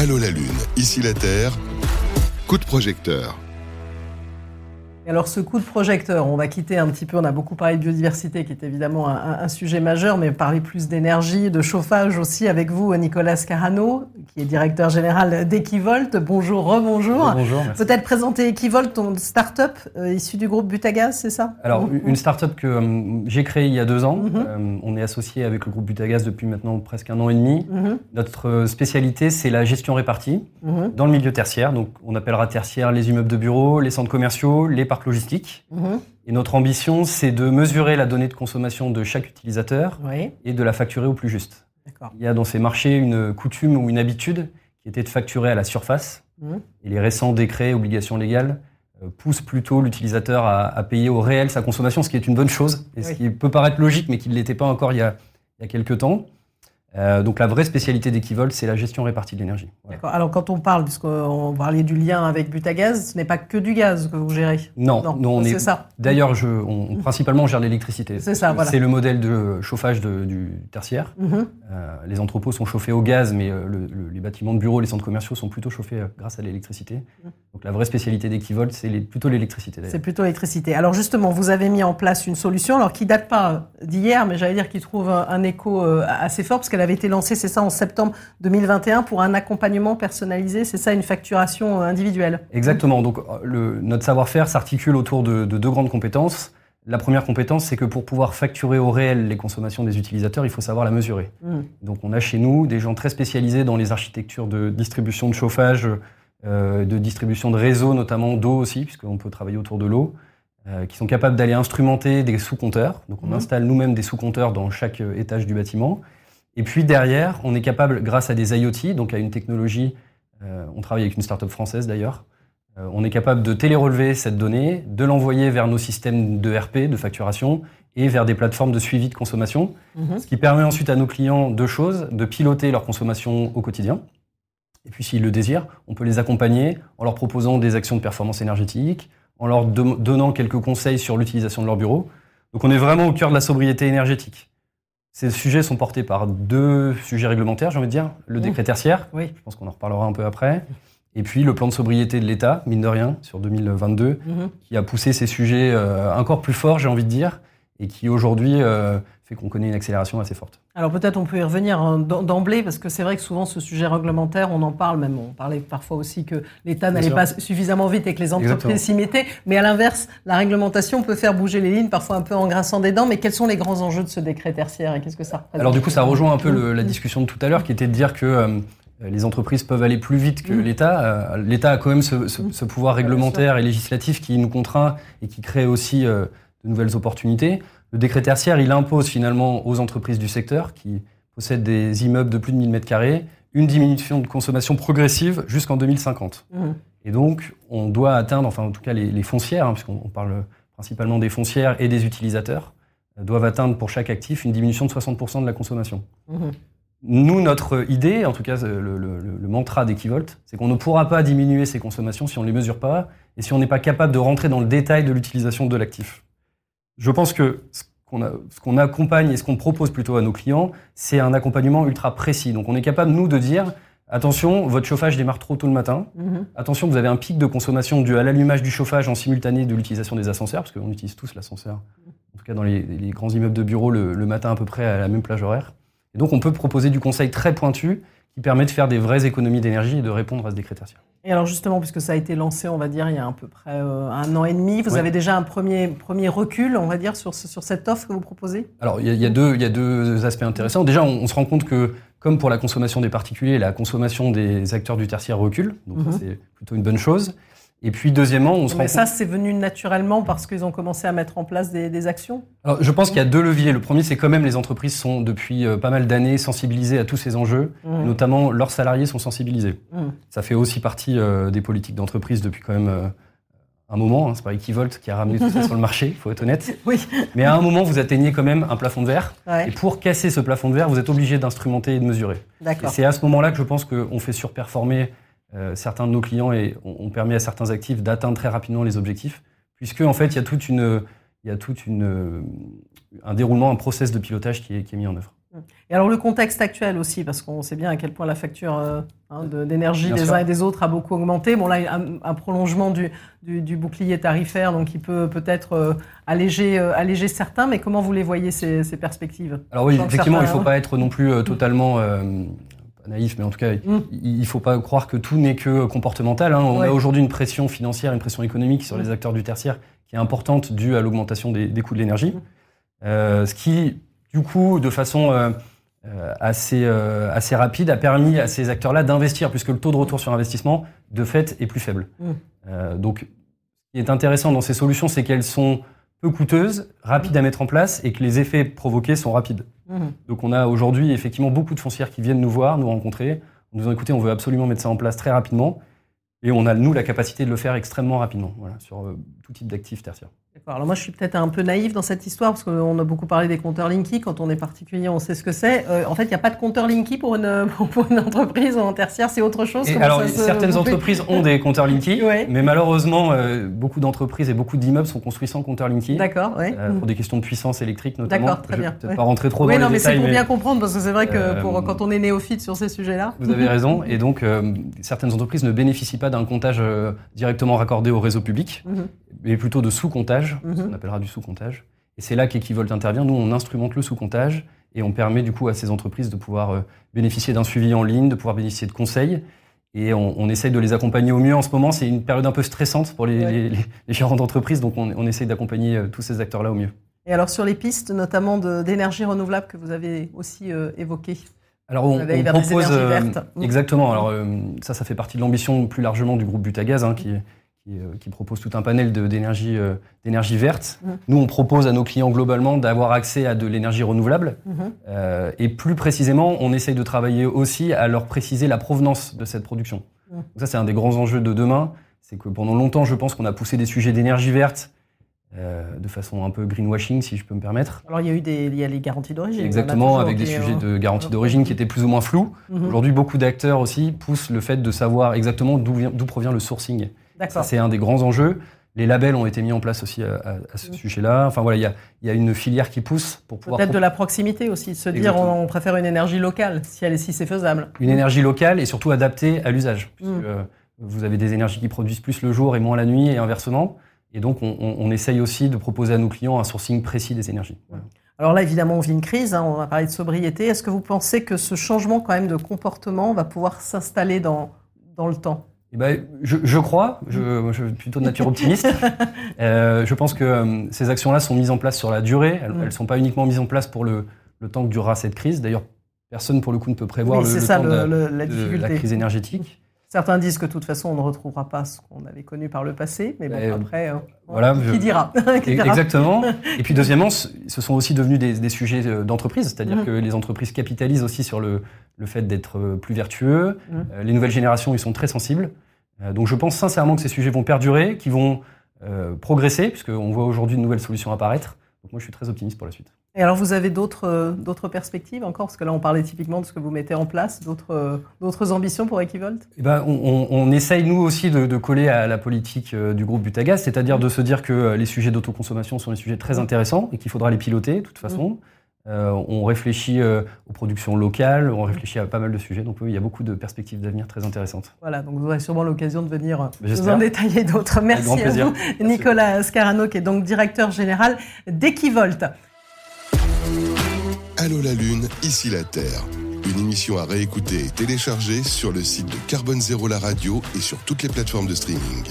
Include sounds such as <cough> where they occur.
Allô la Lune, ici la Terre. Coup de projecteur. Alors ce coup de projecteur, on va quitter un petit peu, on a beaucoup parlé de biodiversité qui est évidemment un, sujet majeur, mais parler plus d'énergie, de chauffage aussi avec vous, Nicolas Scarano, qui est directeur général d'Equivolt. Bonjour, rebonjour. Bonjour. Peut-être présenter Equivolt, ton start-up euh, issu du groupe Butagaz, c'est ça? Alors une start-up que euh, j'ai créée il y a deux ans. Mhm. Euh, on est associé avec le groupe Butagaz depuis maintenant presque un an et demi. Mhm. Notre spécialité, c'est la gestion répartie mhm. dans le milieu tertiaire. Donc on appellera tertiaire les immeubles de bureaux, les centres commerciaux, les parcs logistique. Mhm. Et notre ambition, c'est de mesurer la donnée de consommation de chaque utilisateur et de la facturer au plus juste. Il y a dans ces marchés une coutume ou une habitude qui était de facturer à la surface. Mhm. Et les récents décrets, obligations légales, euh, poussent plutôt l'utilisateur à, payer au réel sa consommation, ce qui est une bonne chose, et ce qui peut paraître logique, mais qui ne l'était pas encore il y a, il y a quelques temps. Euh, donc la vraie spécialité d'Equivol, c'est la gestion répartie de l'énergie. D'accord. Alors quand on parle, puisqu'on parlait du lien avec Butagaz, ce n'est pas que du gaz que vous gérez. Non, non, on est. ça. D'ailleurs, je, on, <laughs> principalement, on gère l'électricité. C'est ça, voilà. C'est le modèle de chauffage du tertiaire. Mhm. Euh, les entrepôts sont chauffés au gaz, mais euh, les bâtiments de bureaux, les centres commerciaux sont plutôt chauffés grâce à l'électricité. Mhm. Donc la vraie spécialité d'Equivol, c'est plutôt l'électricité. C'est plutôt l'électricité. Alors justement, vous avez mis en place une solution, alors qui date pas d'hier, mais j'allais dire qui trouve un écho assez fort, parce qu'elle avait été lancée, c'est ça, en septembre 2021 pour un accompagnement personnalisé, c'est ça, une facturation euh, individuelle Exactement. Donc, euh, notre savoir-faire s'articule autour de, deux grandes compétences. La première compétence, c'est que pour pouvoir facturer au réel les consommations des utilisateurs, il faut savoir la mesurer. Hmm. Donc, on a chez nous des gens très spécialisés dans les architectures de distribution de chauffage, euh, de distribution de réseau, notamment d'eau aussi, puisqu'on peut travailler autour de l'eau. qui sont capables d'aller instrumenter des sous-compteurs. Donc on hmm. installe nous-mêmes des sous-compteurs dans chaque étage du bâtiment. Et puis derrière, on est capable, grâce à des IoT, donc à une technologie, euh, on travaille avec une start-up française d'ailleurs, euh, on est capable de télérelever cette donnée, de l'envoyer vers nos systèmes de RP, de facturation, et vers des plateformes de suivi de consommation, mhm. ce qui permet ensuite à nos clients deux choses, de piloter leur consommation au quotidien, et puis s'ils le désirent, on peut les accompagner en leur proposant des actions de performance énergétique, en leur donnant quelques conseils sur l'utilisation de leur bureau. Donc on est vraiment au cœur de la sobriété énergétique. Ces sujets sont portés par deux sujets réglementaires, j'ai envie de dire. Le mmh. décret tertiaire, oui. je pense qu'on en reparlera un peu après. Et puis le plan de sobriété de l'État, mine de rien, sur 2022, mmh. qui a poussé ces sujets euh, encore plus forts, j'ai envie de dire, et qui aujourd'hui euh, fait qu'on connaît une accélération assez forte. Alors peut-être on peut y revenir hein, d'emblée, parce que c'est vrai que souvent ce sujet réglementaire, on en parle même, on parlait parfois aussi que l'État n'allait pas suffisamment vite et que les entreprises s'y mettaient, mais à l'inverse, la réglementation peut faire bouger les lignes, parfois un peu en grinçant des dents, mais quels sont les grands enjeux de ce décret tertiaire et qu'est-ce que ça Alors du coup, ça rejoint un peu la discussion de tout à l'heure, qui était de dire que... Euh, les entreprises peuvent aller plus vite que mmh. l'État. Euh, L'État a quand même ce, pouvoir réglementaire et législatif qui nous contraint et qui crée aussi euh, de nouvelles opportunités. Le décret tertiaire, il impose finalement aux entreprises du secteur qui possèdent des immeubles de plus de 1000 m2 une diminution de consommation progressive jusqu'en 2050. Mmh. Et donc, on doit atteindre, enfin en tout cas les, foncières, hein, puisqu'on parle principalement des foncières et des utilisateurs, euh, doivent atteindre pour chaque actif une diminution de 60% de la consommation. Mmh. Nous, notre idée, en tout cas le, le mantra d'Equivolt, c'est qu'on ne pourra pas diminuer ces consommations si on ne les mesure pas et si on n'est pas capable de rentrer dans le détail de l'utilisation de l'actif je pense que ce qu'on accompagne et ce qu'on propose plutôt à nos clients, c'est un accompagnement ultra précis. Donc on est capable, nous, de dire, attention, votre chauffage démarre trop tôt le matin. Mhm. Attention, vous avez un pic de consommation dû à l'allumage du chauffage en simultané de l'utilisation des ascenseurs, parce qu'on utilise tous l'ascenseur, en tout cas dans les, grands immeubles de bureaux, le, le, matin à peu près à la même plage horaire. Et donc on peut proposer du conseil très pointu qui permet de faire des vraies économies d'énergie et de répondre à ce décret tertiaire. Et alors justement, puisque ça a été lancé, on va dire, il y a à peu près euh, un an et demi, vous avez déjà un premier, premier recul, on va dire, sur, sur cette offre que vous proposez? Alors, il y, a, deux, il y a deux aspects intéressants. Déjà, on, se rend compte que, comme pour la consommation des particuliers, la consommation des acteurs du tertiaire recule. Donc, mhm. c'est plutôt une bonne chose. Et puis deuxièmement, on se Mais ça, c'est venu naturellement parce qu'ils ont commencé à mettre en place des, actions Alors, Je pense qu'il y a deux leviers. Le premier, c'est quand même les entreprises sont depuis euh, pas mal d'années sensibilisées à tous ces enjeux, mmh. notamment leurs salariés sont sensibilisés. Mmh. Ça fait aussi partie euh, des politiques d'entreprise depuis quand même euh, un moment. Hein. C'est pas Equivolt qui a ramené tout ça <laughs> sur le marché, il faut être honnête. Oui. Mais à un moment, vous atteignez quand même un plafond de verre. Et pour casser ce plafond de verre, vous êtes obligé d'instrumenter et de mesurer. Et c'est à ce moment-là que je pense qu'on fait surperformer euh, certains de nos clients et ont permis à certains actifs d'atteindre très rapidement les objectifs, puisque en fait il y a toute une, il y a toute une, un déroulement, un process de pilotage qui est, qui est mis en œuvre. Et alors le contexte actuel aussi, parce qu'on sait bien à quel point la facture euh, hein, d'énergie des uns et des autres a beaucoup augmenté. Bon là, un, un prolongement du, du, bouclier tarifaire, donc il peut peut-être euh, alléger, euh, alléger certains, mais comment vous les voyez ces, ces perspectives? Alors oui, effectivement, il ne faut pas être non plus totalement naïf, mais en tout cas, mm. il ne faut pas croire que tout n'est que comportemental. Hein. On a aujourd'hui une pression financière, une pression économique sur les mm. acteurs du tertiaire qui est importante due à l'augmentation des, des, coûts de l'énergie. Mm. ce qui du coup, de façon euh, euh, assez, euh, assez rapide, a permis à ces acteurs-là d'investir, puisque le taux de retour sur investissement, de fait, est plus faible. Donc, ce qui est intéressant dans ces solutions, c'est qu'elles sont peu coûteuses, rapides à mettre en place, et que les effets provoqués sont rapides. Mmh. Donc, on a aujourd'hui effectivement beaucoup de foncières qui viennent nous voir, nous rencontrer, en nous disant écoutez, on veut absolument mettre ça en place très rapidement. Et on a, nous, la capacité de le faire extrêmement rapidement, voilà, sur tout type d'actifs tertiaires. Alors moi, je suis peut-être un peu naïf dans cette histoire parce qu'on a beaucoup parlé des compteurs Linky. Quand on est particulier, on sait ce que c'est. Euh, en fait, il n'y a pas de compteur Linky pour une, <laughs> pour une entreprise en tertiaire. C'est autre chose. alors, certaines entreprises ont des compteurs Linky, <laughs> mais malheureusement, euh, beaucoup d'entreprises et beaucoup d'immeubles sont construits sans compteur Linky. D'accord. Ouais. Euh, pour des questions de puissance électrique notamment. D'accord, très bien. Je vais pas rentrer trop dans les non, mais c'est pour bien comprendre parce que c'est vrai que pour, quand on est néophyte sur ces sujets-là. Vous avez raison. Et donc, certaines entreprises ne bénéficient pas d'un comptage directement raccordé au réseau public, mhm. Mais plutôt de sous-comptage, ce qu'on mhm. appellera du sous-comptage. Et c'est là qu'Equivolt intervient. Nous, on instrumente le sous-comptage et on permet du coup à ces entreprises de pouvoir euh, bénéficier d'un suivi en ligne, de pouvoir bénéficier de conseils. Et on, essaye de les accompagner au mieux en ce moment. C'est une période un peu stressante pour les, gérants d'entreprise, donc on, essaye d'accompagner euh, tous ces acteurs-là au mieux. Et alors sur les pistes, notamment d'énergie renouvelable que vous avez aussi euh, évoquées alors on, propose exactement. Alors ça, ça fait partie de l'ambition plus largement du groupe Butagaz, hein, qui, euh, qui, propose tout un panel d'énergie euh, d'énergie verte. Mmh. Nous, on propose à nos clients globalement d'avoir accès à de l'énergie renouvelable. Mmh. Euh, et plus précisément, on essaye de travailler aussi à leur préciser la provenance de cette production. Mmh. ça, c'est un des grands enjeux de demain. C'est que pendant longtemps, je pense qu'on a poussé des sujets d'énergie verte de façon un peu greenwashing, si je peux me permettre. Alors, il y a eu des, il y a les garanties d'origine. Exactement, avec des sujets de garantie d'origine qui étaient plus ou moins flous. Aujourd'hui, beaucoup d'acteurs aussi poussent le fait de savoir exactement d'où provient le sourcing c'est un des grands enjeux. Les labels ont été mis en place aussi à, ce sujet-là. Enfin voilà, il y a, une filière qui pousse pour pouvoir. Peut-être de la proximité aussi, se dire on, préfère une énergie locale si elle si c'est faisable. Une énergie locale et surtout adaptée à l'usage. Mm. Euh, vous avez des énergies qui produisent plus le jour et moins la nuit et inversement. Et donc on, essaye aussi de proposer à nos clients un sourcing précis des énergies. Alors là, évidemment, on vit une crise, hein, on va parler de sobriété. Est-ce que vous pensez que ce changement quand même de comportement va pouvoir s'installer dans, dans le temps? Eh ben, je, je, crois, je, je, suis plutôt de nature optimiste. <laughs> euh, je pense que euh, ces actions-là sont mises en place sur la durée. Elles ne mm. sont pas uniquement mises en place pour le, le, temps que durera cette crise. D'ailleurs, personne pour le coup ne peut prévoir le, temps de, la, crise énergétique. Certains disent que de toute façon, on ne retrouvera pas ce qu'on avait connu par le passé, mais bon, ben, après, voilà, qui, <laughs> dira Exactement. <laughs> Et puis deuxièmement, ce sont aussi devenus des, des sujets euh, d'entreprise, c'est-à-dire mm. que les entreprises capitalisent aussi sur le, le fait d'être euh, plus vertueux. Mm. Euh, les nouvelles générations, ils sont très sensibles. donc je pense sincèrement que ces sujets vont perdurer, qu'ils vont progresser, puisqu'on voit aujourd'hui de nouvelles solutions apparaître. Donc moi, je suis très optimiste pour la suite. Et alors, vous avez d'autres euh, d'autres perspectives encore? Parce que là, on parlait typiquement de ce que vous mettez en place, d'autres euh, d'autres ambitions pour Equivolt? Eh ben, on, on, essaye, nous aussi, de, de, coller à la politique euh, du groupe Butagaz, c'est-à-dire de se dire que les sujets d'autoconsommation sont des sujets très intéressants et qu'il faudra les piloter, de toute façon. on réfléchit aux productions locales, on réfléchit à pas mal de sujets, donc oui, il y a beaucoup de perspectives d'avenir très intéressantes. Voilà, donc vous aurez sûrement l'occasion de venir nous en détailler d'autres. Merci à vous, Nicolas Scarano, qui est donc directeur général d'Equivolt. Allô la Lune, ici la Terre. Une émission à réécouter et télécharger sur le site de Carbone Zéro la radio et sur toutes les plateformes de streaming.